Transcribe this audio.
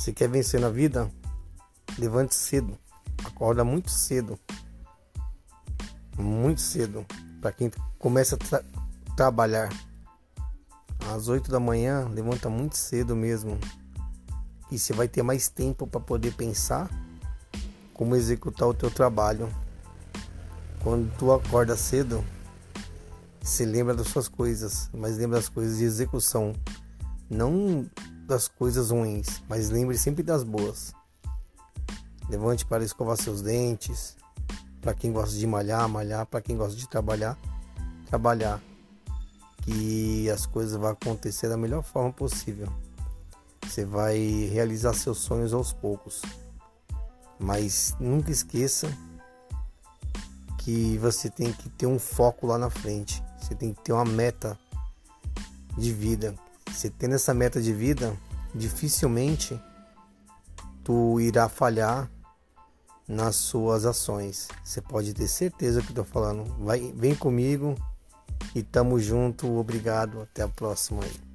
Se quer vencer na vida, levante cedo, acorda muito cedo, muito cedo, para quem começa a tra trabalhar. Às 8 da manhã, levanta muito cedo mesmo. E você vai ter mais tempo para poder pensar como executar o teu trabalho. Quando tu acorda cedo, se lembra das suas coisas, mas lembra das coisas de execução, não das coisas ruins, mas lembre sempre das boas. Levante para escovar seus dentes, para quem gosta de malhar, malhar, para quem gosta de trabalhar, trabalhar. Que as coisas vão acontecer da melhor forma possível. Você vai realizar seus sonhos aos poucos. Mas nunca esqueça que você tem que ter um foco lá na frente. Você tem que ter uma meta de vida. Você tendo essa meta de vida, dificilmente tu irá falhar nas suas ações. Você pode ter certeza que eu falando. Vai, vem comigo e tamo junto. Obrigado. Até a próxima aí.